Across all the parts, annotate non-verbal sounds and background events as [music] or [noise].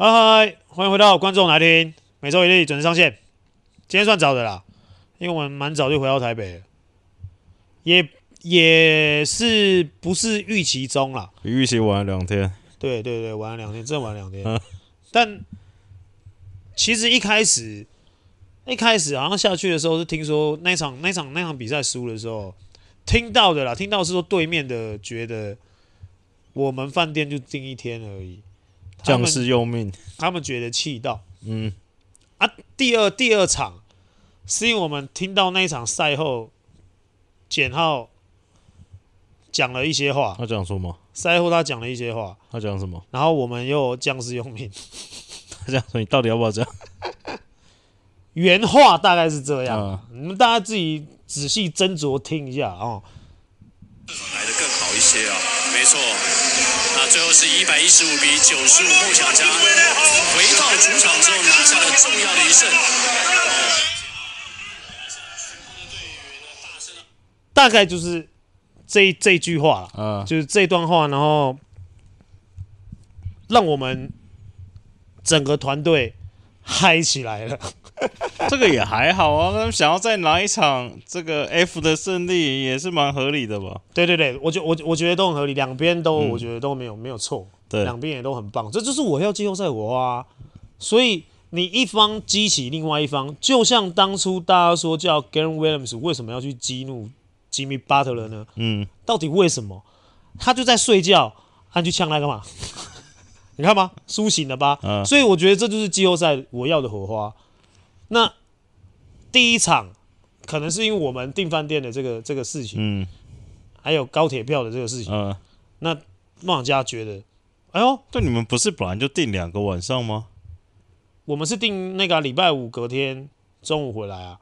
嗨嗨，欢迎回到观众来听，每周一例准时上线。今天算早的啦，因为我们蛮早就回到台北了，也也是不是预期中啦，比预期晚了两天。对对对，晚了两天，真的晚了两天。[laughs] 但其实一开始，一开始好像下去的时候是听说那场那场那场比赛输的时候听到的啦，听到是说对面的觉得我们饭店就订一天而已。将士用命，他们觉得气到，嗯啊，第二第二场是因为我们听到那一场赛后，简浩讲了一些话，他讲什么？赛后他讲了一些话，他讲什么？然后我们又将士用命，他讲说你到底要不要这样？原话大概是这样，嗯、你们大家自己仔细斟酌听一下哦。来的更好一些啊，没错。最后是一百一十五比九十五，梦想家回到主场之后拿下了重要的一胜。大概就是这这句话，嗯，就是这段话，然后让我们整个团队嗨起来了。[laughs] 这个也还好啊，他们想要再拿一场这个 F 的胜利也是蛮合理的吧？对对对，我觉我我觉得都很合理，两边都我觉得都没有、嗯、没有错，对，两边也都很棒，这就是我要季后赛我啊！所以你一方激起另外一方，就像当初大家说叫 Grant Williams 为什么要去激怒 Jimmy Butler 呢？嗯，到底为什么？他就在睡觉，他去呛他干嘛？你看吧？苏醒了吧？嗯，所以我觉得这就是季后赛我要的火花。那第一场可能是因为我们订饭店的这个这个事情，嗯，还有高铁票的这个事情，嗯，那梦想家觉得，哎呦，对，你们不是本来就订两个晚上吗？我们是订那个礼拜五隔天中午回来啊，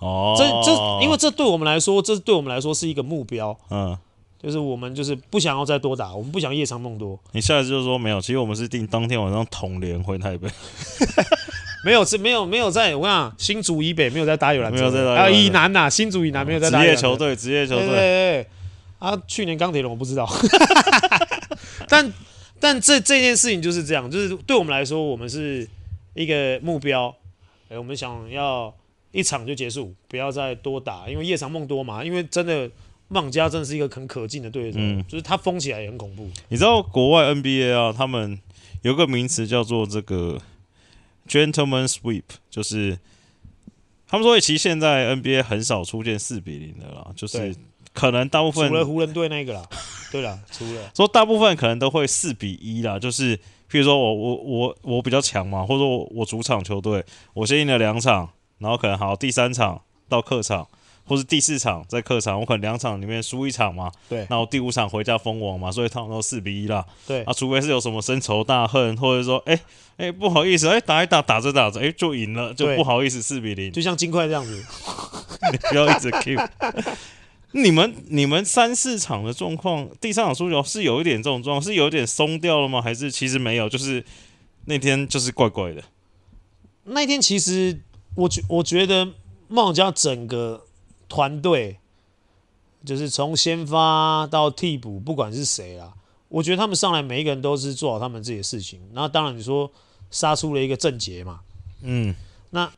哦，这这因为这对我们来说，这对我们来说是一个目标，嗯，就是我们就是不想要再多打，我们不想夜长梦多。你下一次就说没有，其实我们是定当天晚上统联回台北。[laughs] 没有，是没有没有在，我跟你讲，新竹以北没有在打有篮球，没有在打，还有以南呐，新竹以南没有在打职业球队，职业球队。对对对，啊，去年钢铁人我不知道，[laughs] 但但这这件事情就是这样，就是对我们来说，我们是一个目标，哎，我们想要一场就结束，不要再多打，因为夜长梦多嘛。因为真的，梦想家真的是一个很可敬的对手，嗯，就是他疯起来也很恐怖。你知道国外 NBA 啊，他们有个名词叫做这个。Gentleman sweep 就是他们说，其实现在 NBA 很少出现四比零的啦，就是可能大部分除了湖人队那个啦，[laughs] 对啦，除了说大部分可能都会四比一啦，就是譬如说我我我我比较强嘛，或者说我我主场球队我先赢了两场，然后可能好第三场到客场。或是第四场在客场，我可能两场里面输一场嘛，对，然后第五场回家封王嘛，所以他们都四比一啦，对，啊，除非是有什么深仇大恨，或者说，哎、欸、哎、欸、不好意思，哎、欸、打一打打着打着，哎、欸、就赢了，就不好意思四比零，就像金块这样子，你 [laughs] 不要一直 Q，你们你们三四场的状况，第三场输球是有一点这种状况，是有点松掉了吗？还是其实没有？就是那天就是怪怪的，那天其实我觉我觉得梦想家整个。团队就是从先发到替补，不管是谁啦，我觉得他们上来每一个人都是做好他们自己的事情。然后当然你说杀出了一个郑捷嘛，嗯，那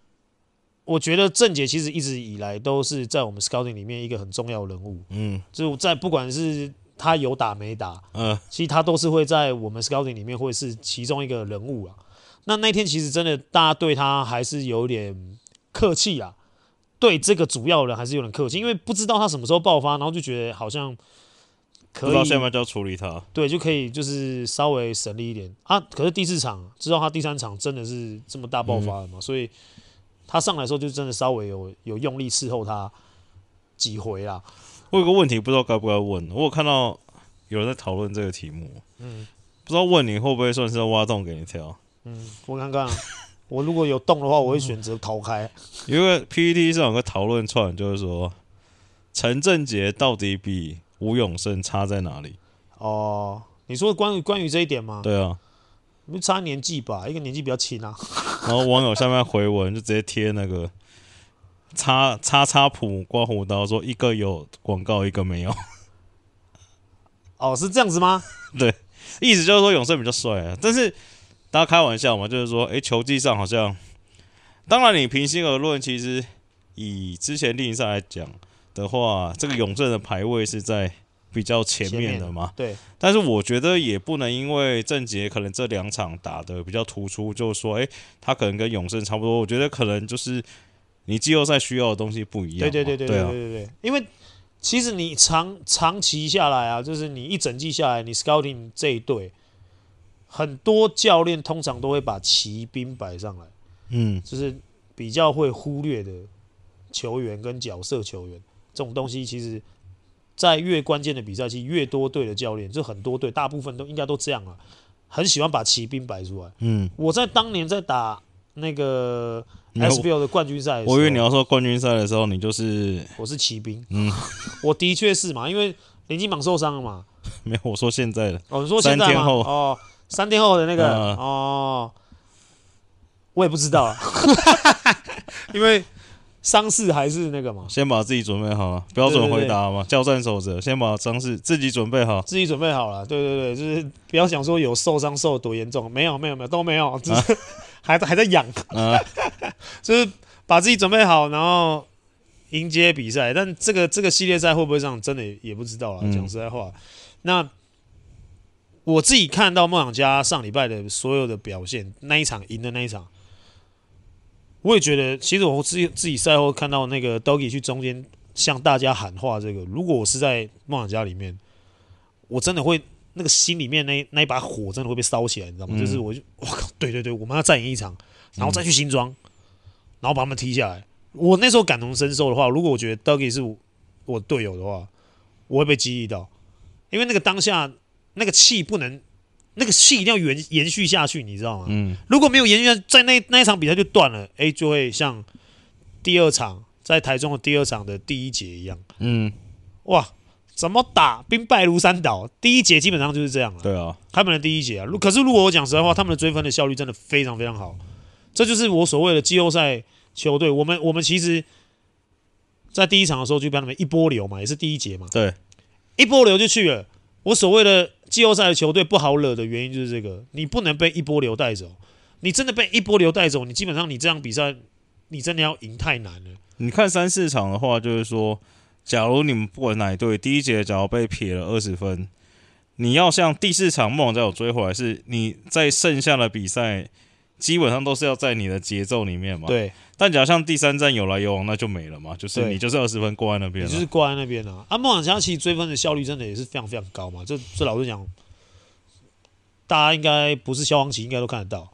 我觉得郑杰其实一直以来都是在我们 scouting 里面一个很重要的人物，嗯，就在不管是他有打没打，嗯，其实他都是会在我们 scouting 里面会是其中一个人物啊。那那天其实真的大家对他还是有点客气啊。对这个主要人还是有点客气，因为不知道他什么时候爆发，然后就觉得好像可以，不知道现在就要处理他，对，就可以就是稍微省力一点啊。可是第四场知道他第三场真的是这么大爆发了嘛，嗯、所以他上来的时候就真的稍微有有用力伺候他几回啦。我有个问题不知道该不该问，我有看到有人在讨论这个题目，嗯，不知道问你会不会算是挖洞给你跳？嗯，我看看、啊。[laughs] 我如果有动的话，我会选择逃开。因为 PPT 上有个讨论串，就是说陈正杰到底比吴永胜差在哪里？哦，你说关于关于这一点吗？对啊，不差年纪吧，一个年纪比较轻啊。然后网友下面回文就直接贴那个叉叉叉谱刮胡刀，说一个有广告，一个没有。哦，是这样子吗？[laughs] 对，意思就是说永胜比较帅啊，但是。大家开玩笑嘛，就是说，诶、欸，球技上好像，当然你平心而论，其实以之前例行赛来讲的话，这个永正的排位是在比较前面的嘛。对。但是我觉得也不能因为郑杰可能这两场打的比较突出，就是说，诶、欸，他可能跟永正差不多。我觉得可能就是你季后赛需要的东西不一样。对对对对对对对对，因为。其实你长长期下来啊，就是你一整季下来，你 scouting 这一队，很多教练通常都会把骑兵摆上来，嗯，就是比较会忽略的球员跟角色球员这种东西，其实，在越关键的比赛期，越多队的教练，就很多队，大部分都应该都这样啊，很喜欢把骑兵摆出来。嗯，我在当年在打那个。SBL 的冠军赛，我以为你要说冠军赛的时候，你就是我是骑兵，嗯，我的确是嘛，因为林金榜受伤了嘛，[laughs] 没有，我说现在的，哦，你说现在吗？三天后哦，三天后的那个，嗯、哦，我也不知道啊，[laughs] 因为伤势还是那个嘛，先把自己准备好，标准回答嘛，交战守则，先把伤势自己准备好，自己准备好了，对对对，就是不要想说有受伤受多严重，没有没有没有都没有，[laughs] 只是、啊。还在还在养，啊、[laughs] 就是把自己准备好，然后迎接比赛。但这个这个系列赛会不会上，真的也不知道啊。讲、嗯、实在话，那我自己看到梦想家上礼拜的所有的表现，那一场赢的那一场，我也觉得，其实我自己自己赛后看到那个 Doggy 去中间向大家喊话，这个如果我是在梦想家里面，我真的会。那个心里面那那一把火真的会被烧起来，你知道吗？嗯、就是我就我靠，对对对，我们要再赢一场，然后再去新庄，然后把他们踢下来。我那时候感同身受的话，如果我觉得 Dougie 是我队友的话，我会被激励到，因为那个当下那个气不能，那个气一定要延延续下去，你知道吗？嗯，如果没有延续下去，在那那一场比赛就断了，哎，就会像第二场在台中的第二场的第一节一样，嗯，哇。怎么打兵败如山倒？第一节基本上就是这样了。对啊，他们的第一节啊，可是如果我讲实在话，他们的追分的效率真的非常非常好。这就是我所谓的季后赛球队。我们我们其实，在第一场的时候就被他们一波流嘛，也是第一节嘛。对，一波流就去了。我所谓的季后赛的球队不好惹的原因就是这个，你不能被一波流带走。你真的被一波流带走，你基本上你这场比赛，你真的要赢太难了。你看三四场的话，就是说。假如你们不管哪一队，第一节假如被撇了二十分，你要像第四场梦再有追回来，是你在剩下的比赛基本上都是要在你的节奏里面嘛？对。但假如像第三站有来有往，那就没了嘛，就是你就是二十分挂在那边，你就是挂在那边啊。啊，梦想家其实追分的效率真的也是非常非常高嘛。这这老实讲，大家应该不是消防旗，应该都看得到。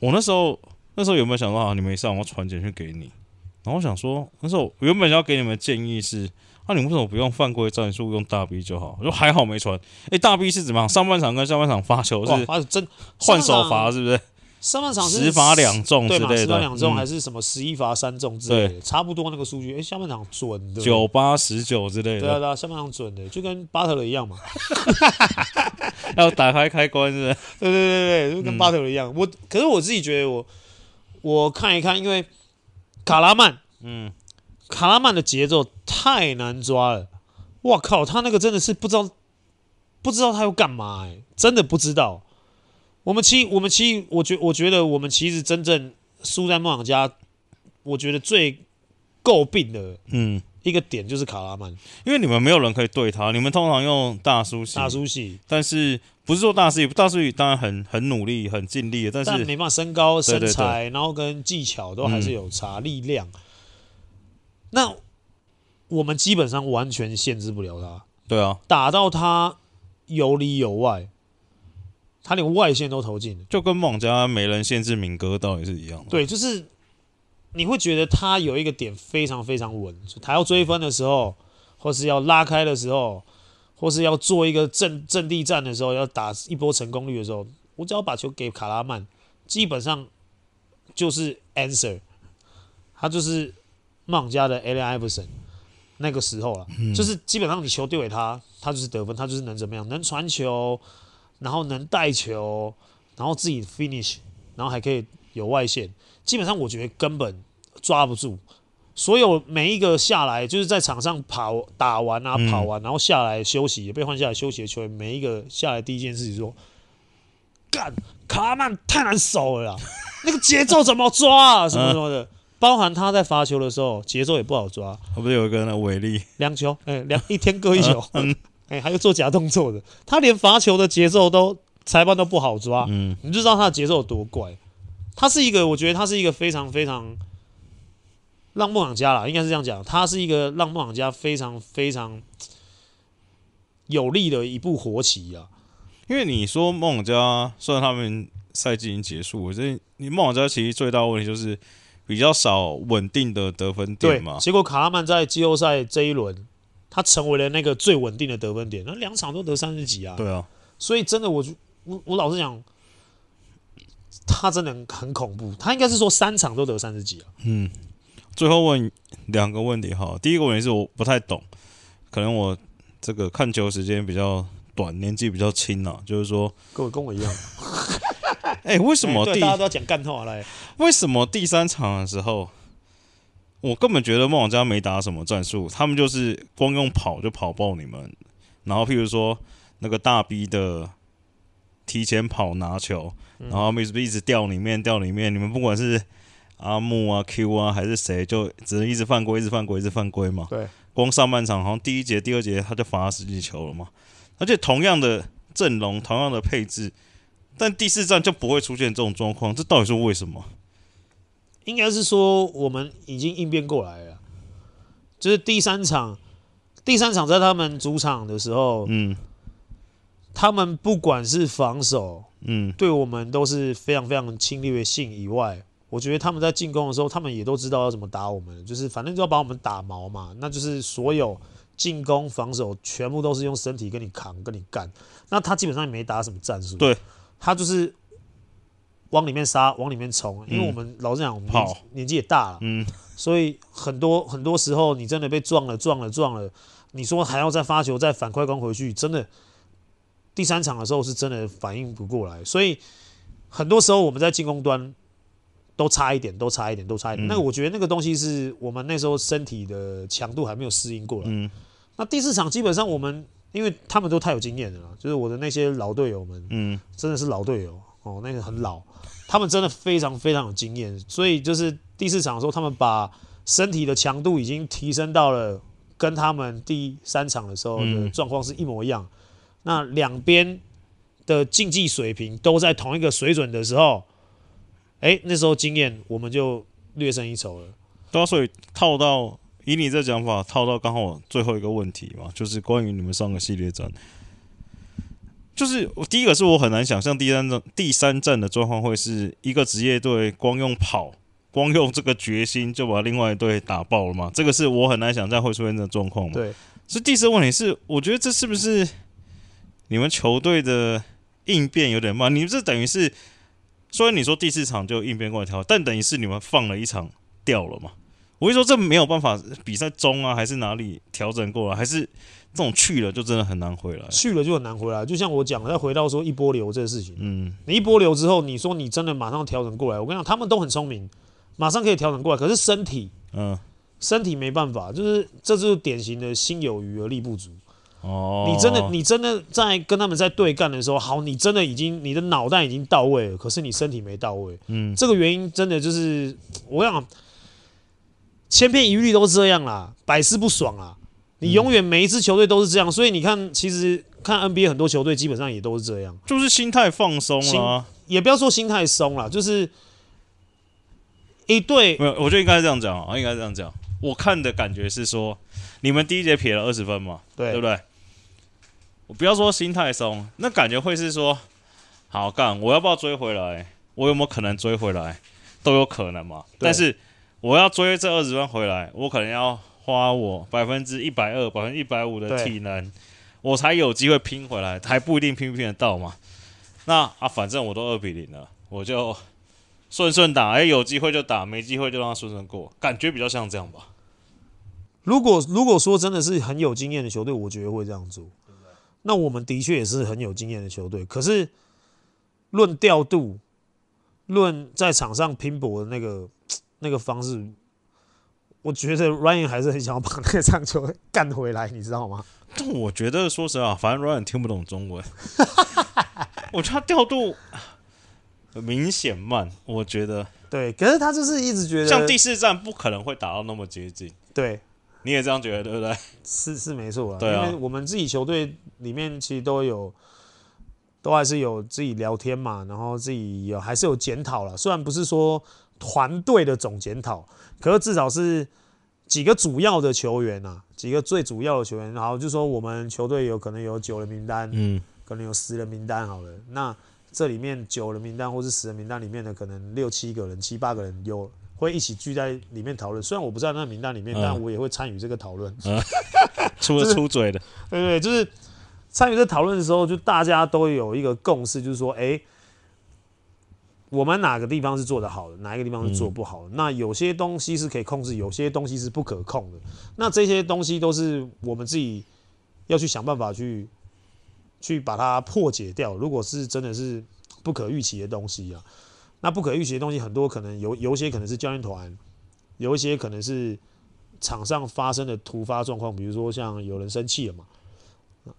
我那时候那时候有没有想到啊？你没上，我传简讯给你。然后我想说，那时候我原本要给你们建议是，那、啊、你们为什么不用犯规战术，用大 B 就好？我说还好没传。哎，大 B 是怎么样？上半场跟下半场发球是罚真换手罚是不是？上半场是十罚两中之类的，十罚两中还是什么十一罚三中之类的，对差不多那个数据。哎，下半场准的，九八十九之类的。对啊对啊，下半场准的，就跟巴特勒一样嘛。[laughs] 要打开开关是不是？对对对对，就跟巴特勒一样。嗯、我可是我自己觉得我，我我看一看，因为。卡拉曼，嗯，卡拉曼的节奏太难抓了，我靠，他那个真的是不知道，不知道他要干嘛，哎，真的不知道。我们其，我们其，我觉，我觉得我们其实真正输在梦想家，我觉得最诟病的，嗯，一个点就是卡拉曼，因为你们没有人可以对他，你们通常用大叔系，大叔系，但是。不是说大师，大师当然很很努力、很尽力，但是但没办法，身高、身材，然后跟技巧都还是有差，嗯、力量。那我们基本上完全限制不了他。对啊，打到他有里有外，他连外线都投进了，就跟梦家没人限制明哥到底是一样的。对，就是你会觉得他有一个点非常非常稳，他要追分的时候，或是要拉开的时候。或是要做一个阵阵地战的时候，要打一波成功率的时候，我只要把球给卡拉曼，基本上就是 answer，他就是梦想家的 Allen Iverson，那个时候了，嗯、就是基本上你球丢给他，他就是得分，他就是能怎么样，能传球，然后能带球，然后自己 finish，然后还可以有外线，基本上我觉得根本抓不住。所有每一个下来就是在场上跑打完啊，跑完然后下来休息，也被换下来休息的球员，每一个下来第一件事情说：“干卡拉曼太难守了啦，[laughs] 那个节奏怎么抓啊？什么什么的，包含他在罚球的时候节奏也不好抓。他不是有一个那伟力。两球，哎、欸，两一天各一球，[laughs] 哎、欸，还有做假动作的，他连罚球的节奏都裁判都不好抓，嗯，你就知道他的节奏有多怪。他是一个，我觉得他是一个非常非常让梦想家啦，应该是这样讲，他是一个让梦想家非常非常有利的一部活棋啊。因为你说梦想家，虽然他们赛季已经结束，我觉得你梦想家其实最大问题就是比较少稳定的得分点嘛。结果卡拉曼在季后赛这一轮，他成为了那个最稳定的得分点，那两场都得三十几啊。对啊，所以真的我，我我我老实讲。他真的很恐怖，他应该是说三场都得三十几啊。嗯，最后问两个问题哈，第一个问题是我不太懂，可能我这个看球时间比较短，年纪比较轻啊，就是说，跟我跟我一样。[laughs] 哎、欸，为什么 [laughs] 第、欸、大家都要讲干话来？为什么第三场的时候，我根本觉得梦想家没打什么战术，他们就是光用跑就跑爆你们，然后譬如说那个大 B 的。提前跑拿球，然后一直一直掉里面掉里面。你们不管是阿木啊、Q 啊还是谁，就只能一直犯规，一直犯规，一直犯规嘛。对，光上半场好像第一节、第二节他就罚了十几球了嘛。而且同样的阵容、同样的配置，但第四战就不会出现这种状况，这到底是为什么？应该是说我们已经应变过来了，就是第三场，第三场在他们主场的时候，嗯。他们不管是防守，嗯，对我们都是非常非常侵略性以外，我觉得他们在进攻的时候，他们也都知道要怎么打我们，就是反正就要把我们打毛嘛。那就是所有进攻、防守全部都是用身体跟你扛、跟你干。那他基本上也没打什么战术，对，他就是往里面杀、往里面冲。因为我们老实讲，我们年年纪也大了，嗯，所以很多很多时候你真的被撞了、撞了、撞了，你说还要再发球、再反快攻回去，真的。第三场的时候是真的反应不过来，所以很多时候我们在进攻端都差一点，都差一点，都差一点。嗯、那个我觉得那个东西是我们那时候身体的强度还没有适应过来。嗯、那第四场基本上我们，因为他们都太有经验了，就是我的那些老队友们，嗯，真的是老队友哦，那个很老，他们真的非常非常有经验，所以就是第四场的时候，他们把身体的强度已经提升到了跟他们第三场的时候的状况是一模一样。那两边的竞技水平都在同一个水准的时候，哎、欸，那时候经验我们就略胜一筹了。对啊，所以套到以你这讲法，套到刚好最后一个问题嘛，就是关于你们上个系列战，就是我第一个是我很难想象第三战第三战的状况会是一个职业队光用跑，光用这个决心就把另外一队打爆了嘛？这个是我很难想象会出现的状况嘛？对。所以第四个问题是，我觉得这是不是？你们球队的应变有点慢，你们这等于是，虽然你说第四场就应变过来调，但等于是你们放了一场掉了嘛？我会说这没有办法，比赛中啊还是哪里调整过来，还是这种去了就真的很难回来，去了就很难回来。就像我讲的，再回到说一波流这个事情，嗯，你一波流之后，你说你真的马上调整过来，我跟你讲，他们都很聪明，马上可以调整过来，可是身体，嗯，身体没办法，就是这就是典型的心有余而力不足。哦，你真的，你真的在跟他们在对干的时候，好，你真的已经你的脑袋已经到位了，可是你身体没到位。嗯，这个原因真的就是我想，千篇一律都是这样啦，百试不爽啦。你永远每一支球队都是这样，所以你看，其实看 NBA 很多球队基本上也都是这样，就是心态放松了，也不要说心态松了，就是一队没有，我觉得应该是这样讲啊，应该是这样讲。我看的感觉是说，你们第一节撇了二十分嘛，对，对不对？我不要说心态松，那感觉会是说，好干，我要不要追回来？我有没有可能追回来？都有可能嘛。但是我要追这二十分回来，我可能要花我百分之一百二、百分之一百五的体能，我才有机会拼回来，还不一定拼不拼得到嘛。那啊，反正我都二比零了，我就顺顺打，哎，有机会就打，没机会就让他顺顺过，感觉比较像这样吧。如果如果说真的是很有经验的球队，我觉得会这样做。那我们的确也是很有经验的球队，可是论调度，论在场上拼搏的那个那个方式，我觉得 Ryan 还是很想要把那个场球干回来，你知道吗？但我觉得说实话，反正 Ryan 听不懂中文，[laughs] 我觉得他调度明显慢，我觉得。对，可是他就是一直觉得，像第四站不可能会打到那么接近。对，你也这样觉得，对不对？[laughs] 是是没错啊。对啊，因为我们自己球队里面其实都有，都还是有自己聊天嘛，然后自己有还是有检讨了。虽然不是说团队的总检讨，可是至少是几个主要的球员啊，几个最主要的球员。然后就说我们球队有可能有九人名单，嗯，可能有十人名单好了，那。这里面九人名单或是十人名单里面的可能六七个人、七八个人有会一起聚在里面讨论。虽然我不在那个名单里面，嗯、但我也会参与这个讨论。嗯 [laughs] 出了出嘴的，[laughs] 对对，就是参与这讨论的时候，就大家都有一个共识，就是说，哎，我们哪个地方是做得好的，哪一个地方是做不好的。嗯、那有些东西是可以控制，有些东西是不可控的。那这些东西都是我们自己要去想办法去。去把它破解掉。如果是真的是不可预期的东西啊，那不可预期的东西很多，可能有有一些可能是教练团，有一些可能是场上发生的突发状况，比如说像有人生气了嘛，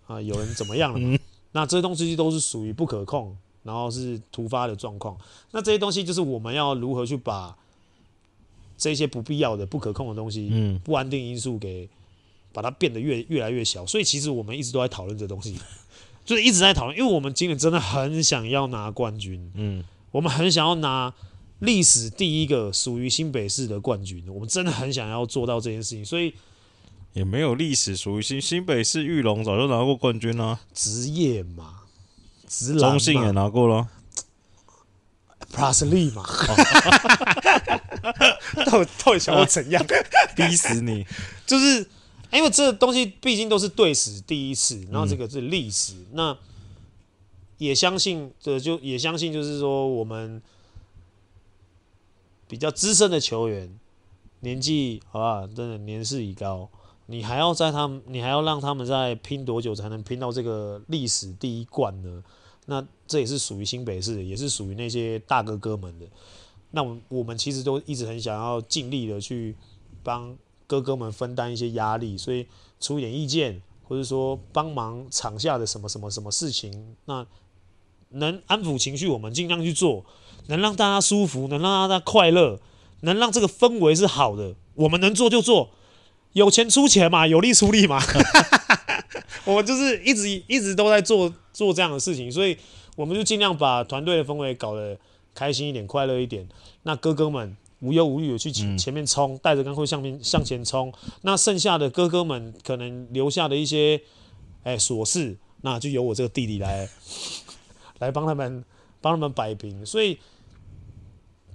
啊，有人怎么样了嘛，那这些东西都是属于不可控，然后是突发的状况。那这些东西就是我们要如何去把这些不必要的、不可控的东西，不安定因素给把它变得越越来越小。所以其实我们一直都在讨论这东西。就是一直在讨论，因为我们今年真的很想要拿冠军，嗯，我们很想要拿历史第一个属于新北市的冠军，我们真的很想要做到这件事情，所以也没有历史属于新新北市玉龙早就拿过冠军了，职业嘛，职中信也拿过了，Plus Lee 嘛，[laughs] 到底到底想要怎样 [laughs] 逼死你？就是。因为这东西毕竟都是队史第一次，然后这个是历史，嗯、那也相信这就也相信，就是说我们比较资深的球员，年纪好吧，真的年事已高，你还要在他们，你还要让他们在拼多久才能拼到这个历史第一冠呢？那这也是属于新北市，也是属于那些大哥哥们的。那我我们其实都一直很想要尽力的去帮。哥哥们分担一些压力，所以出一点意见，或者说帮忙场下的什么什么什么事情，那能安抚情绪，我们尽量去做；能让大家舒服，能让大家快乐，能让这个氛围是好的，我们能做就做。有钱出钱嘛，有力出力嘛。[laughs] 我就是一直一直都在做做这样的事情，所以我们就尽量把团队的氛围搞得开心一点、快乐一点。那哥哥们。无忧无虑的去前前面冲，带着钢盔向面向前冲。那剩下的哥哥们可能留下的一些哎琐事，那就由我这个弟弟来 [laughs] 来帮他们帮他们摆平。所以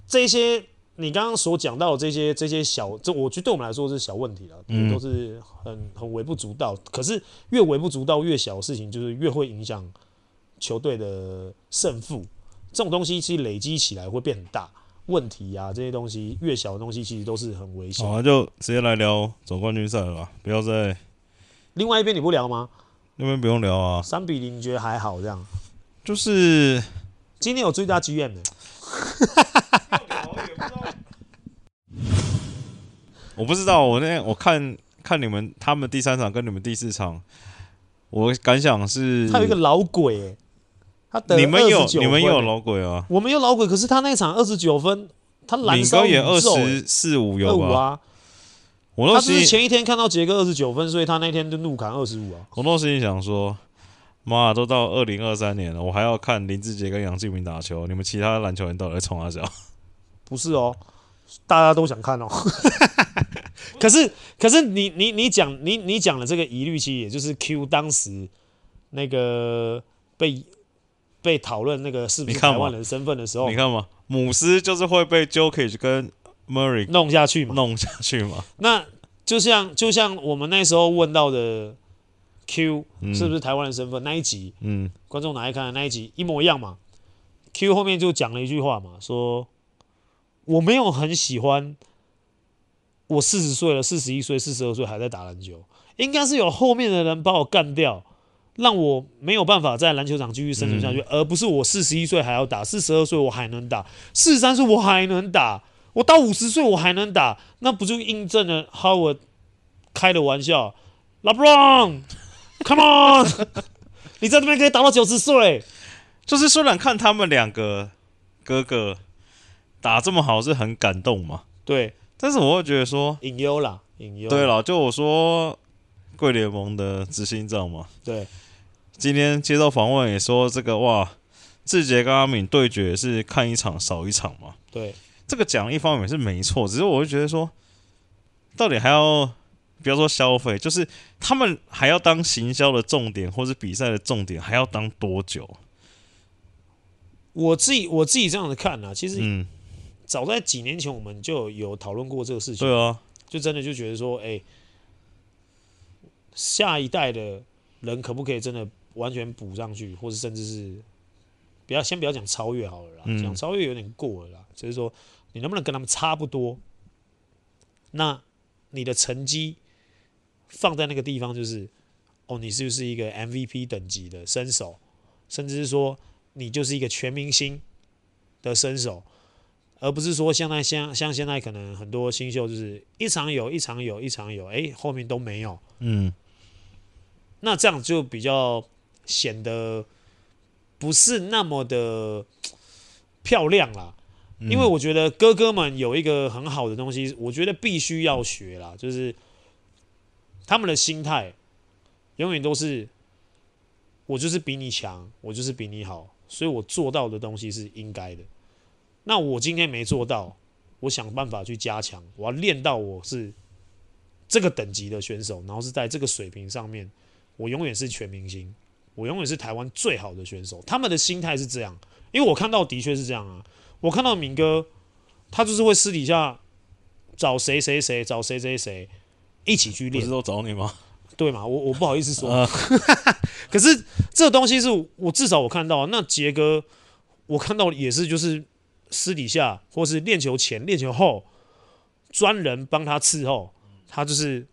这些你刚刚所讲到的这些这些小，这我觉得对我们来说是小问题了，嗯都是很很微不足道。可是越微不足道越小的事情，就是越会影响球队的胜负。这种东西其实累积起来会变很大。问题啊，这些东西越小的东西，其实都是很危险。好，就直接来聊总冠军赛了吧，不要再。另外一边你不聊吗？那边不用聊啊。三比零，你觉得还好这样？就是今天有最大 GM 的。[laughs] 我不知道，我那天我看看你们他们第三场跟你们第四场，我感想是，他有一个老鬼、欸。他得你们有你们有老鬼啊？我们有老鬼，可是他那场二十九分，他燃烧也二十四五有啊。我他是前一天看到杰哥二十九分，所以他那天就怒砍二十五啊。我那时心想说，妈，都到二零二三年了，我还要看林志杰跟杨敬明打球，你们其他篮球人到底在冲啥？[laughs] 不是哦，大家都想看哦。[laughs] 可是可是你你你讲你你讲的这个疑虑，其实也就是 Q 当时那个被。被讨论那个是不是台湾人身份的时候，你看嘛，姆斯就是会被 Jokic 跟 Murray 弄下去嘛，弄下去嘛。那就像就像我们那时候问到的 Q 是不是台湾人身份那一集，嗯，观众拿来看的那一集一模一样嘛。Q 后面就讲了一句话嘛，说我没有很喜欢我四十岁了，四十一岁、四十二岁还在打篮球，应该是有后面的人把我干掉。让我没有办法在篮球场继续生存下去，而不是我四十一岁还要打，四十二岁我还能打，四十三岁我还能打，我到五十岁我还能打，那不就印证了 Howard 开的玩笑？LeBron，Come [laughs] on，[laughs] 你在这边可以打到九十岁，就是虽然看他们两个哥哥打这么好是很感动嘛，对，但是我会觉得说隐忧啦，隐忧。对了，就我说贵联盟的执行长嘛，对，今天接受访问也说这个哇，志杰跟阿敏对决是看一场少一场嘛，对，这个讲一方面是没错，只是我会觉得说，到底还要。不要说消费，就是他们还要当行销的重点，或是比赛的重点，还要当多久？我自己我自己这样子看啊，其实，嗯，早在几年前我们就有讨论过这个事情。对啊，就真的就觉得说，哎、欸，下一代的人可不可以真的完全补上去，或者甚至是不要先不要讲超越好了啦，讲、嗯、超越有点过了啦，就是说你能不能跟他们差不多？那你的成绩。放在那个地方就是，哦，你是不是一个 MVP 等级的身手，甚至是说你就是一个全明星的身手，而不是说现在像像现在可能很多新秀就是一场有一场有一场有，哎，后面都没有。嗯，那这样就比较显得不是那么的漂亮啦。因为我觉得哥哥们有一个很好的东西，我觉得必须要学啦，就是。他们的心态永远都是，我就是比你强，我就是比你好，所以我做到的东西是应该的。那我今天没做到，我想办法去加强，我要练到我是这个等级的选手，然后是在这个水平上面，我永远是全明星，我永远是台湾最好的选手。他们的心态是这样，因为我看到的确是这样啊。我看到敏哥，他就是会私底下找谁谁谁，找谁谁谁。一起去练，不是都找你吗？对嘛，我我不好意思说，呃、[laughs] 可是这个东西是我至少我看到，那杰哥我看到也是就是私底下或是练球前练球后，专人帮他伺候，他就是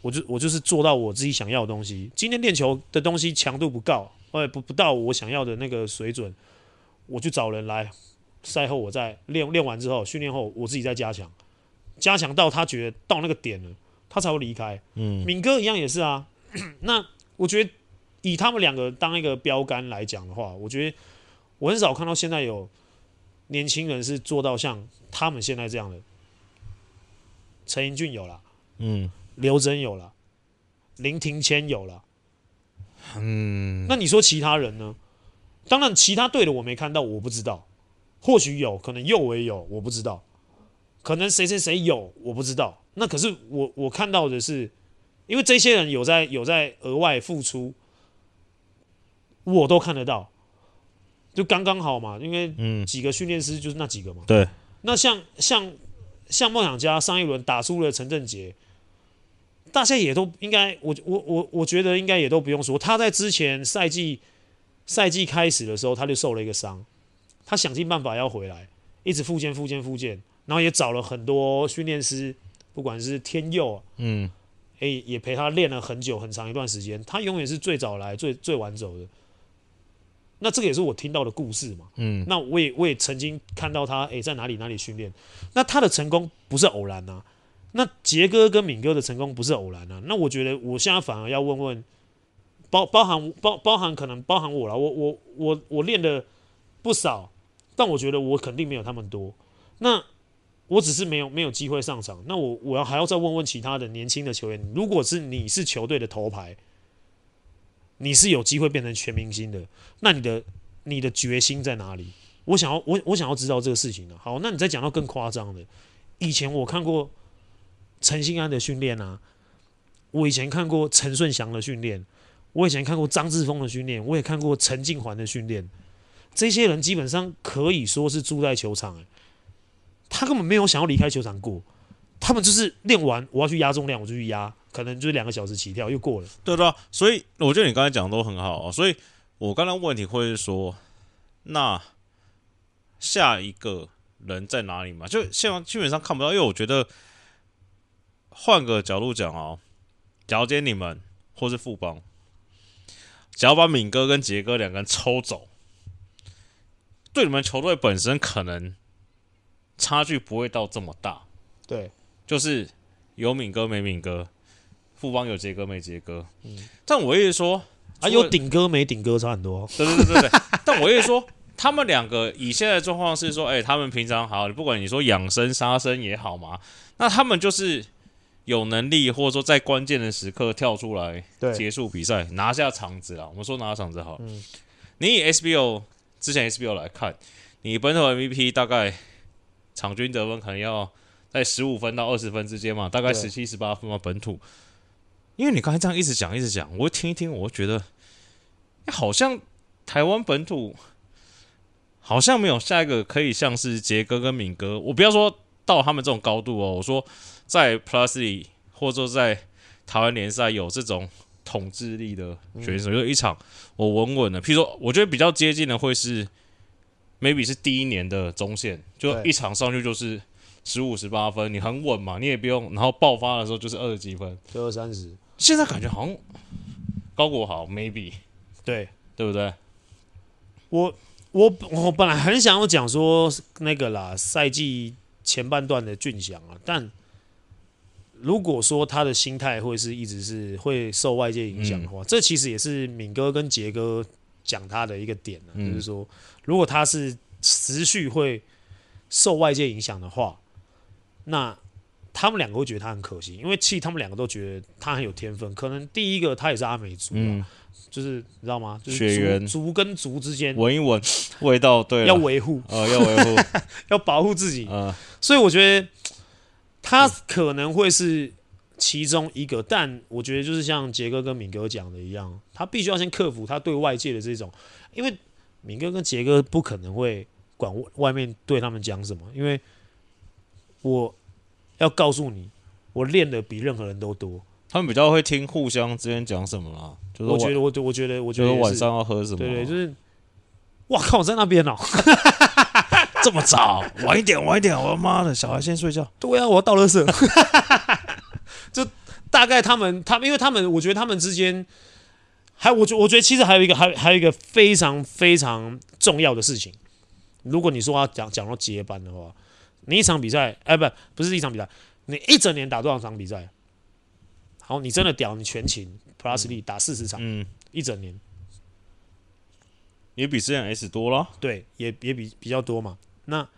我就我就是做到我自己想要的东西。今天练球的东西强度不够，或不不到我想要的那个水准，我就找人来赛后我再练练完之后训练后我自己再加强，加强到他觉得到那个点了。他才会离开。嗯，敏哥一样也是啊。那我觉得以他们两个当一个标杆来讲的话，我觉得我很少看到现在有年轻人是做到像他们现在这样的。陈英俊有了，嗯，刘真有了，林庭谦有了，嗯。那你说其他人呢？当然，其他队的我没看到，我不知道。或许有可能右维有，我不知道。可能谁谁谁有，我不知道。那可是我我看到的是，因为这些人有在有在额外付出，我都看得到，就刚刚好嘛。因为几个训练师就是那几个嘛。对。那像像像梦想家上一轮打输了陈振杰，大家也都应该，我我我我觉得应该也都不用说，他在之前赛季赛季开始的时候他就受了一个伤，他想尽办法要回来，一直复健复健复健，然后也找了很多训练师。不管是天佑，嗯，哎，也陪他练了很久很长一段时间。他永远是最早来、最最晚走的。那这个也是我听到的故事嘛，嗯。那我也我也曾经看到他，哎，在哪里哪里训练。那他的成功不是偶然啊。那杰哥跟敏哥的成功不是偶然啊。那我觉得我现在反而要问问，包包含包包含可能包含我了。我我我我练的不少，但我觉得我肯定没有他们多。那。我只是没有没有机会上场，那我我要还要再问问其他的年轻的球员，如果是你是球队的头牌，你是有机会变成全明星的，那你的你的决心在哪里？我想要我我想要知道这个事情的。好，那你再讲到更夸张的，以前我看过陈信安的训练啊，我以前看过陈顺祥的训练，我以前看过张志峰的训练，我也看过陈静环的训练，这些人基本上可以说是住在球场、欸他根本没有想要离开球场过，他们就是练完我要去压重量，我就去压，可能就是两个小时起跳又过了。对对啊，所以我觉得你刚才讲的都很好啊。所以我刚才问题会是说，那下一个人在哪里嘛？就现在基本上看不到，因为我觉得换个角度讲哦，假如今天你们或是富邦，只要把敏哥跟杰哥两个人抽走，对你们球队本身可能。差距不会到这么大，对，就是有敏哥没敏哥，富邦有杰哥没杰哥，嗯，但我意思说，啊，有顶哥没顶哥差很多。对对对对对。[laughs] 但我跟你说，他们两个以现在的状况是说，哎、欸，他们平常好，不管你说养生杀生也好嘛，那他们就是有能力，或者说在关键的时刻跳出来结束比赛，拿下场子了。我们说拿下场子好。嗯。你以 SBO 之前 SBO 来看，你本土 MVP 大概场均得分可能要在十五分到二十分之间嘛，大概十七十八分嘛，本土。因为你刚才这样一直讲一直讲，我听一听，我觉得好像台湾本土好像没有下一个可以像是杰哥跟敏哥。我不要说到他们这种高度哦，我说在 Plus 里或者说在台湾联赛有这种统治力的选手，就一场我稳稳的。譬如说，我觉得比较接近的会是 maybe 是第一年的中线，就一场上去就是十五十八分，你很稳嘛，你也不用，然后爆发的时候就是二十几分，最后三十。现在感觉好像高国豪，maybe 对对不对？我我我本来很想要讲说那个啦，赛季前半段的俊祥啊，但如果说他的心态会是一直是会受外界影响的话，嗯、这其实也是敏哥跟杰哥讲他的一个点呢、啊，嗯、就是说如果他是持续会受外界影响的话，那。他们两个会觉得他很可惜，因为其实他们两个都觉得他很有天分。可能第一个他也是阿美族，嗯，就是你知道吗？就是血缘族跟族之间闻一闻味道，对，要维护，呃，要维护，[laughs] 要保护自己，呃，所以我觉得他可能会是其中一个，但我觉得就是像杰哥跟敏哥讲的一样，他必须要先克服他对外界的这种，因为敏哥跟杰哥不可能会管外面对他们讲什么，因为我。要告诉你，我练的比任何人都多。他们比较会听互相之间讲什么啦。就是、我觉得，我我觉得，我觉得晚上要喝什么？对，对对，就是，哇靠，我在那边哦，[laughs] 这么早，晚一点，晚一点，我妈的，小孩先睡觉。对啊，我要倒垃圾。[laughs] 就大概他们，他们，因为他们，我觉得他们之间，还，我觉，我觉得其实还有一个，还还有一个非常非常重要的事情。如果你说要讲讲到接班的话。你一场比赛，哎，不，不是一场比赛，你一整年打多少场比赛？好，你真的屌，你全勤 Plus League 打四十场，嗯，一整年也比之前 S 多了，对，也也比比较多嘛。那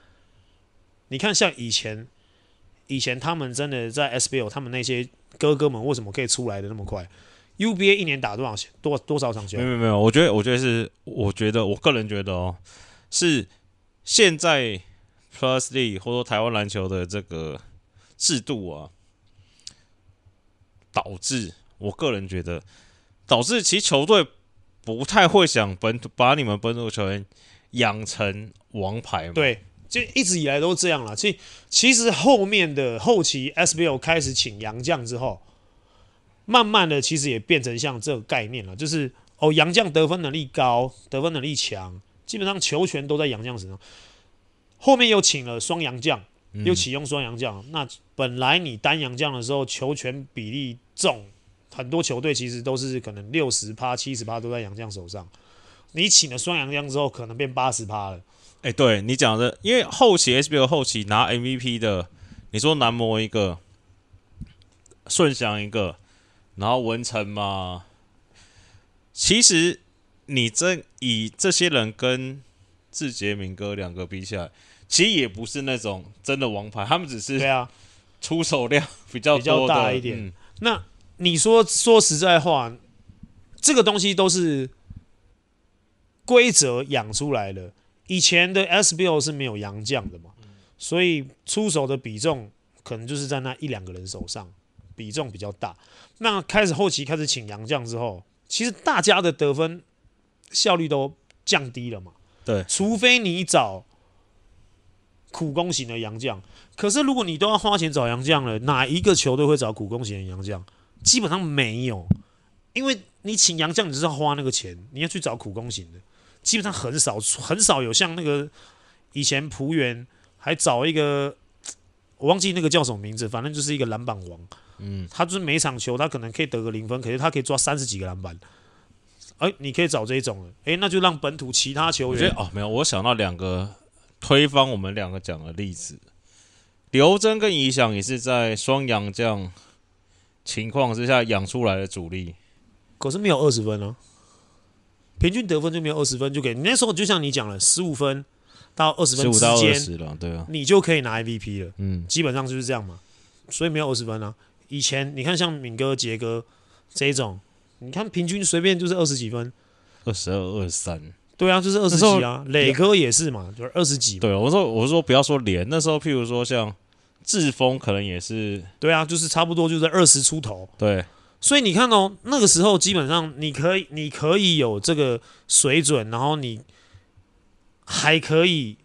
你看，像以前，以前他们真的在 SBL，他们那些哥哥们为什么可以出来的那么快？UBA 一年打多少多多少场球？没有没有，我觉得我觉得是，我觉得我个人觉得哦，是现在。Plus l e e 或者说台湾篮球的这个制度啊，导致我个人觉得，导致其实球队不太会想本土把你们本土球员养成王牌嘛。对，就一直以来都这样了。其其实后面的后期 SBL 开始请洋将之后，慢慢的其实也变成像这个概念了，就是哦，洋将得分能力高，得分能力强，基本上球权都在洋将身上。后面又请了双洋将，又启用双洋将。嗯、那本来你单洋将的时候，球权比例重，很多球队其实都是可能六十趴、七十趴都在洋将手上。你请了双洋将之后，可能变八十趴了。哎、欸，对你讲的，因为后期 SBL 后期拿 MVP 的，你说男模一个，顺祥一个，然后文成嘛，其实你这以这些人跟志杰、明哥两个比起来。其实也不是那种真的王牌，他们只是对啊，出手量 [laughs] 比较比较大一点。嗯、那你说说实在话，这个东西都是规则养出来的。以前的 SBL 是没有洋将的嘛，所以出手的比重可能就是在那一两个人手上，比重比较大。那开始后期开始请洋将之后，其实大家的得分效率都降低了嘛。对，除非你找。苦攻型的洋将，可是如果你都要花钱找洋将了，哪一个球队会找苦攻型的洋将？基本上没有，因为你请洋将，你就是要花那个钱，你要去找苦攻型的，基本上很少，很少有像那个以前璞园还找一个，我忘记那个叫什么名字，反正就是一个篮板王，嗯，他就是每场球他可能可以得个零分，可是他可以抓三十几个篮板，哎，你可以找这种了，哎，那就让本土其他球员哦，没有，我想到两个。推翻我们两个讲的例子，刘真跟仪翔也是在双阳这样情况之下养出来的主力，可是没有二十分哦、啊。平均得分就没有二十分就给你。那时候就像你讲了，十五分到二十分之间，了，对啊，你就可以拿 MVP 了。嗯，基本上就是这样嘛。所以没有二十分啊。以前你看像敏哥、杰哥这一种，你看平均随便就是二十几分，二十二、二十三。对啊，就是二十几啊。磊哥也是嘛，就是二十几。对，我说我说不要说连，那时候譬如说像志峰，可能也是。对啊，就是差不多就是二十出头。对。所以你看哦，那个时候基本上你可以，你可以有这个水准，然后你还可以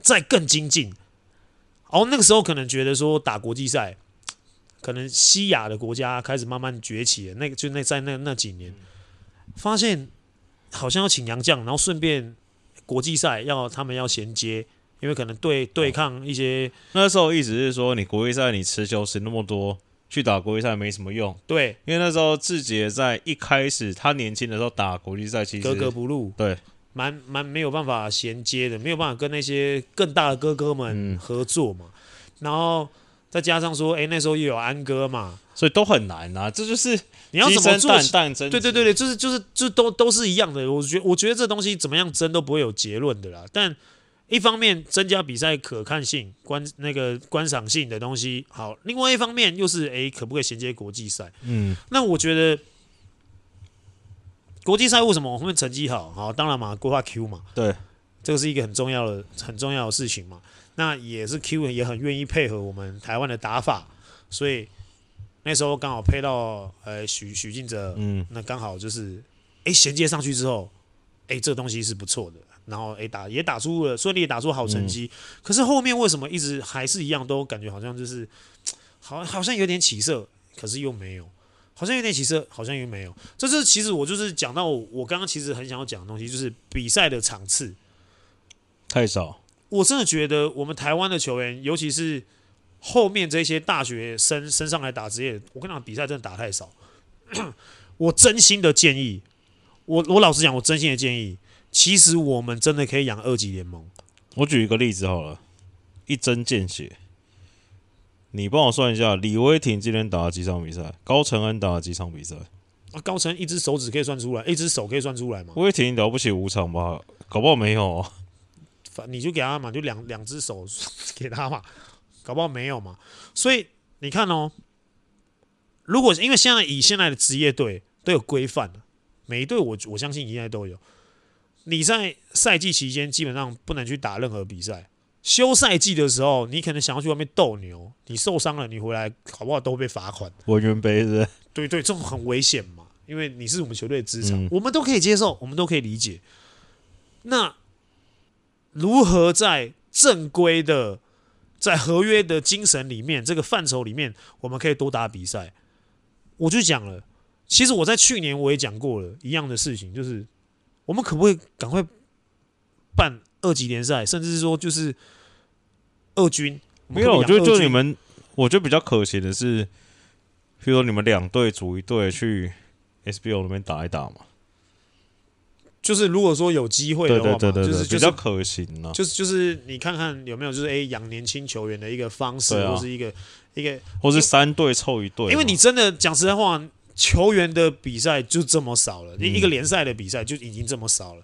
再更精进。哦，那个时候可能觉得说打国际赛，可能西亚的国家开始慢慢崛起了。那个就那在那那几年，发现好像要请洋将，然后顺便国际赛要他们要衔接，因为可能对对抗一些。那时候一直是说，你国际赛你持球时那么多。去打国际赛没什么用，对，因为那时候志杰在一开始他年轻的时候打国际赛，其实格格不入，对，蛮蛮没有办法衔接的，没有办法跟那些更大的哥哥们合作嘛。嗯、然后再加上说，哎，那时候又有安哥嘛，所以都很难啊。这就是你要怎么做？对对对对，就是就是就都都是一样的。我觉得我觉得这东西怎么样争都不会有结论的啦，但。一方面增加比赛可看性、观那个观赏性的东西好，另外一方面又是诶，可不可以衔接国际赛？嗯，那我觉得国际赛为什么我们成绩好？好，当然嘛，规划 Q 嘛，对，这个是一个很重要的、很重要的事情嘛。那也是 Q 也很愿意配合我们台湾的打法，所以那时候刚好配到呃许许晋哲，嗯，那刚好就是诶衔接上去之后，诶，这东西是不错的。然后诶，打也打出了顺利打出好成绩，嗯、可是后面为什么一直还是一样，都感觉好像就是好好像有点起色，可是又没有，好像有点起色，好像又没有。这是其实我就是讲到，我刚刚其实很想要讲的东西，就是比赛的场次太少。我真的觉得我们台湾的球员，尤其是后面这些大学生升上来打职业，我跟你讲，比赛真的打太少。[clears throat] 我真心的建议，我我老实讲，我真心的建议。其实我们真的可以养二级联盟。我举一个例子好了，一针见血。你帮我算一下，李威霆今天打了几场比赛？高承恩打了几场比赛？啊，高承恩一只手指可以算出来，一只手可以算出来吗？威霆了不起五场吧？搞不好没有哦。反你就给他嘛，就两两只手 [laughs] 给他嘛，搞不好没有嘛。所以你看哦，如果因为现在以现在的职业队都有规范，每一队我我相信应该都有。你在赛季期间基本上不能去打任何比赛，休赛季的时候，你可能想要去外面斗牛，你受伤了，你回来好不好都会被罚款。文渊杯是？对对，这种很危险嘛，因为你是我们球队的资产，嗯、我们都可以接受，我们都可以理解。那如何在正规的、在合约的精神里面这个范畴里面，我们可以多打比赛？我就讲了，其实我在去年我也讲过了一样的事情，就是。我们可不可以赶快办二级联赛，甚至是说就是二军？没有，我觉得就你们，我觉得比较可惜的是，比如说你们两队组一队去 SBO 那边打一打嘛。就是如果说有机会的话，对对对对，就是比较可行了。就是就是你看看有没有就是哎养年轻球员的一个方式，或是一个一个，或是三队凑一队。因为你真的讲实在话。球员的比赛就这么少了，一个联赛的比赛就已经这么少了，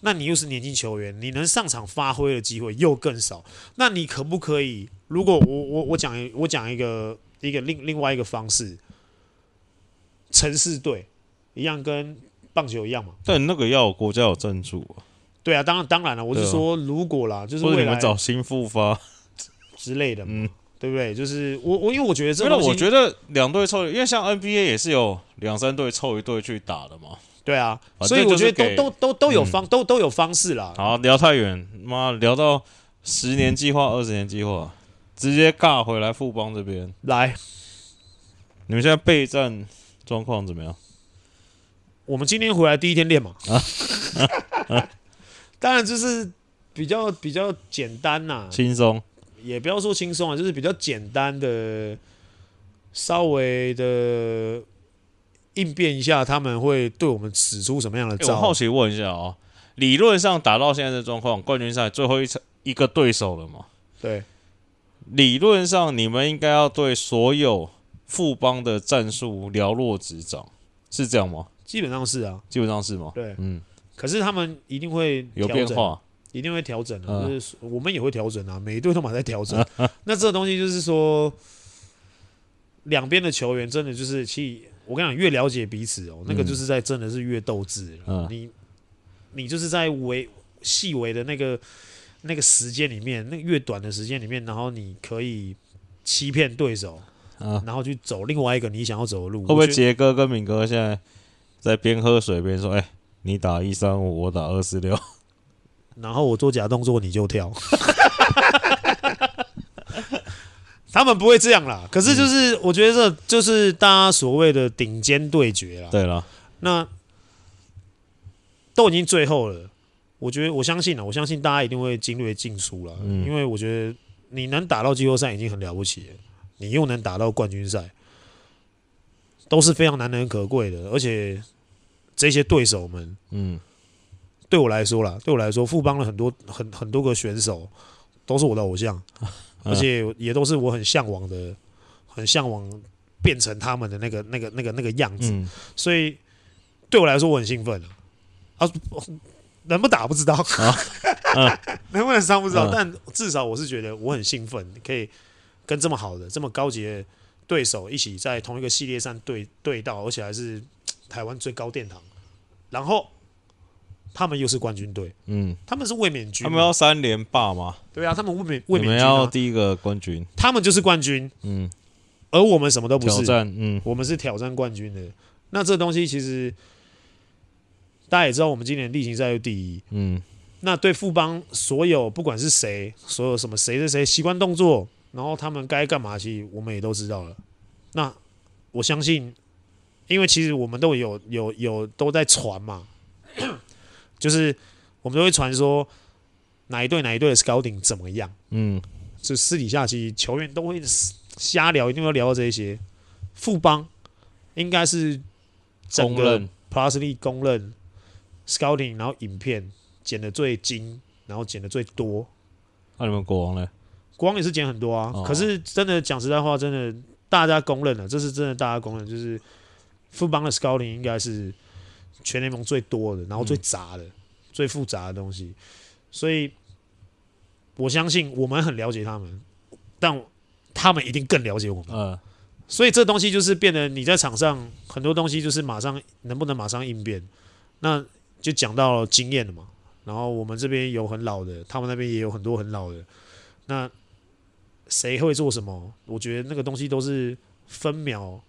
那你又是年轻球员，你能上场发挥的机会又更少，那你可不可以？如果我我我讲我讲一个一个另另外一个方式，城市队一样跟棒球一样嘛？但那个要有国家有赞助啊。对啊，当然当然了，我是说如果啦，就是为你们找新复发之类的，嗯。对不对？就是我我因为我觉得这，因为我觉得两队凑，因为像 NBA 也是有两三队凑一队去打的嘛。对啊，所以我觉得都都都都有方、嗯、都都有方式啦。好，聊太远，妈聊到十年计划、二十年计划，直接尬回来富邦这边来。你们现在备战状况怎么样？我们今天回来第一天练嘛。啊、[laughs] 当然就是比较比较简单呐，轻松。也不要说轻松啊，就是比较简单的，稍微的应变一下，他们会对我们使出什么样的招？我好奇问一下哦，理论上打到现在的状况，冠军赛最后一场一个对手了嘛？对，理论上你们应该要对所有富邦的战术了若指掌，是这样吗？基本上是啊，基本上是嘛。对，嗯，可是他们一定会有变化，一定会调整的、嗯就是我们也会调整啊，每一队都马在调整。[laughs] 那这个东西就是说，两边的球员真的就是，其实我跟你讲，越了解彼此哦、那个就是在真的是越斗志了。嗯你你就是在微细微的那个那个时间里面，那个越短的时间里面，然后你可以欺骗对手，嗯，然后去走另外一个你想要走的路。会不会杰哥跟敏哥现在在边喝水边说：“哎、你打一三五，我打二四六。[laughs] 然后我做假动作你就跳，[laughs] 他们不会这样啦。可是就是我觉得这就是大家所谓的顶尖对决啦”。对了，那都已经最后了，我觉得我相信了，我相信大家一定会精锐尽输了，嗯因为我觉得你能打到季后赛已经很了不起了，你又能打到冠军赛，都是非常难能可贵的，而且这些对手们。嗯对我来说啦，对我来说，富邦的很多很很多个选手都是我的偶像，[laughs] 而且也都是我很向往的，很向往变成他们的那个那个那个那个样子。嗯，所以对我来说，我很兴奋啊！啊，能不打不知道，[laughs] [laughs] 能不能伤不知道，嗯但至少我是觉得我很兴奋，可以跟这么好的、这么高级的对手一起在同一个系列上对对到，而且还是台湾最高殿堂，然后。他们又是冠军队，嗯，他们是卫冕军，他们要三连霸吗？对啊，他们卫冕卫你们冕军、啊，要第一个冠军，他们就是冠军，嗯，而我们什么都不是，挑战，嗯我们是挑战冠军的。那这东西其实大家也知道，我们今年例行赛又第一。嗯那对富邦所有不管是谁，所有什么谁谁谁习惯动作，然后他们该干嘛，其实我们也都知道了。那我相信，因为其实我们都有有有都在传嘛，[coughs] 就是我们都会传说哪一队哪一队的 scouting 怎么样。嗯就私底下其实球员都会瞎聊，一定会聊到这些。富邦应该是整个公认 Plus League 公认 scouting，然后影片剪的最精，然后剪的最多。那、你们国王呢？国王也是剪很多啊，哦可是真的讲实在话，真的大家公认了，这是真的大家公认，就是富邦的 scouting 应该是全联盟最多的，然后最杂的、最复杂的东西，所以我相信我们很了解他们，但他们一定更了解我们。嗯所以这东西就是变得你在场上很多东西就是马上能不能马上应变，那就讲到了经验了嘛。然后我们这边有很老的，他们那边也有很多很老的，那谁会做什么？我觉得那个东西都是分秒、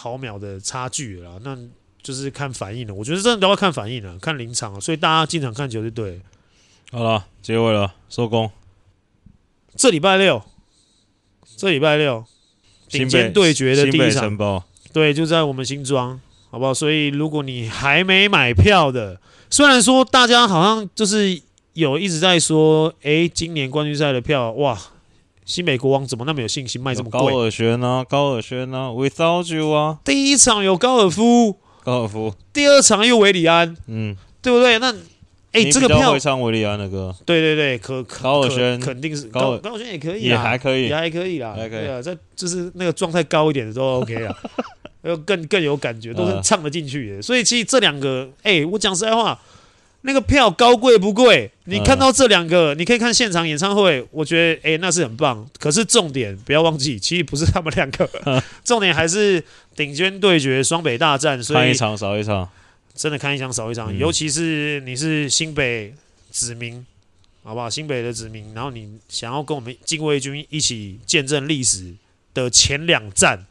毫秒的差距了啦。那就是看反应了。我觉得真的都要看反应了，看临场了。所以大家进场看球就对了。好了，结尾了，收工。这礼拜六，这礼拜六顶尖对决的第一场城堡，对，就在我们新庄，好不好？所以如果你还没买票的，虽然说大家好像就是有一直在说，诶，今年冠军赛的票，哇，新美国王怎么那么有信心卖这么贵？有高尔宣啊，高尔宣啊，Without You 啊，第一场有高尔夫，高尔夫，第二场又韦里安，嗯，对不对？那诶，你这个票会，唱韦里安的歌，对对对，可可高尔宣可肯定是高尔高高尔宣也可以也，还可以。也，还可以啦，还可以。对啊，这就是那个状态高一点的都 OK 啦，[laughs] 要更更有感觉，都是嗯唱得进去的。所以其实这两个，哎、我讲实在话，那个票高贵不贵？你看到这两个，你可以看现场演唱会，我觉得哎、那是很棒。可是重点不要忘记，其实不是他们两个，[laughs] 重点还是顶尖对决、双北大战。所以看一场少一场，真的看一场少一场，嗯尤其是你是新北子民，好不好？新北的子民，然后你想要跟我们禁卫军一起见证历史的前两战，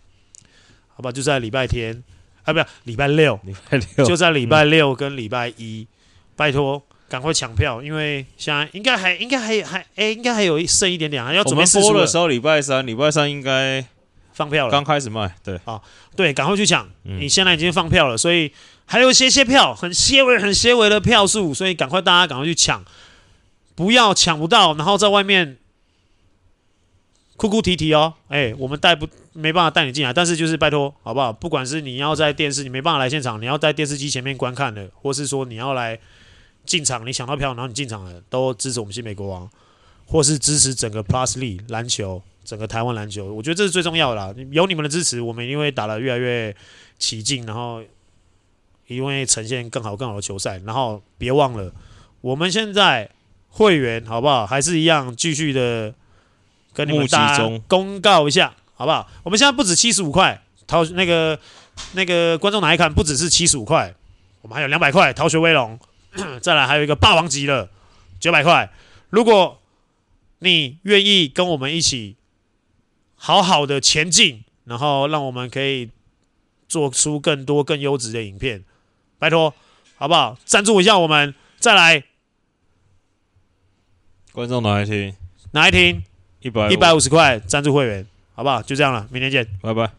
好吧？就在礼拜天啊，不是礼拜六，礼拜六就在礼拜六跟礼拜一，拜托赶快抢票，因为现在应该还应该还还哎、应该还有剩一点点啊，要准备播的时候礼拜三，礼拜三应该放票了，刚开始卖，对啊，对，赶快去抢！嗯你现在已经放票了，所以还有一些些票，很些微、很些微的票数，所以赶快大家赶快去抢，不要抢不到，然后在外面哭哭啼啼哦。哎，我们带不没办法带你进来，但是就是拜托，好不好？不管是你要在电视，你没办法来现场，你要在电视机前面观看的，或是说你要来进场，你抢到票，然后你进场了，都支持我们新美国王，或是支持整个 plus Lee 篮球。整个台湾篮球，我觉得这是最重要的啦。有你们的支持，我们一定会打得越来越起劲，然后因为呈现更好更好的球赛。然后别忘了，我们现在会员好不好？还是一样继续的跟你们大家公告一下，好不好？我们现在不止七十五块，淘那个那个观众拿一看，不只是七十五块，我们还有两百块逃学威龙，[clears throat] 再来还有一个霸王级的九百块。如果你愿意跟我们一起好好的前进，然后让我们可以做出更多更优质的影片，拜托，好不好？赞助一下我们，再来。观众哪一听？哪一听？一百一百五十块赞助会员，好不好？就这样了，明天见，拜拜。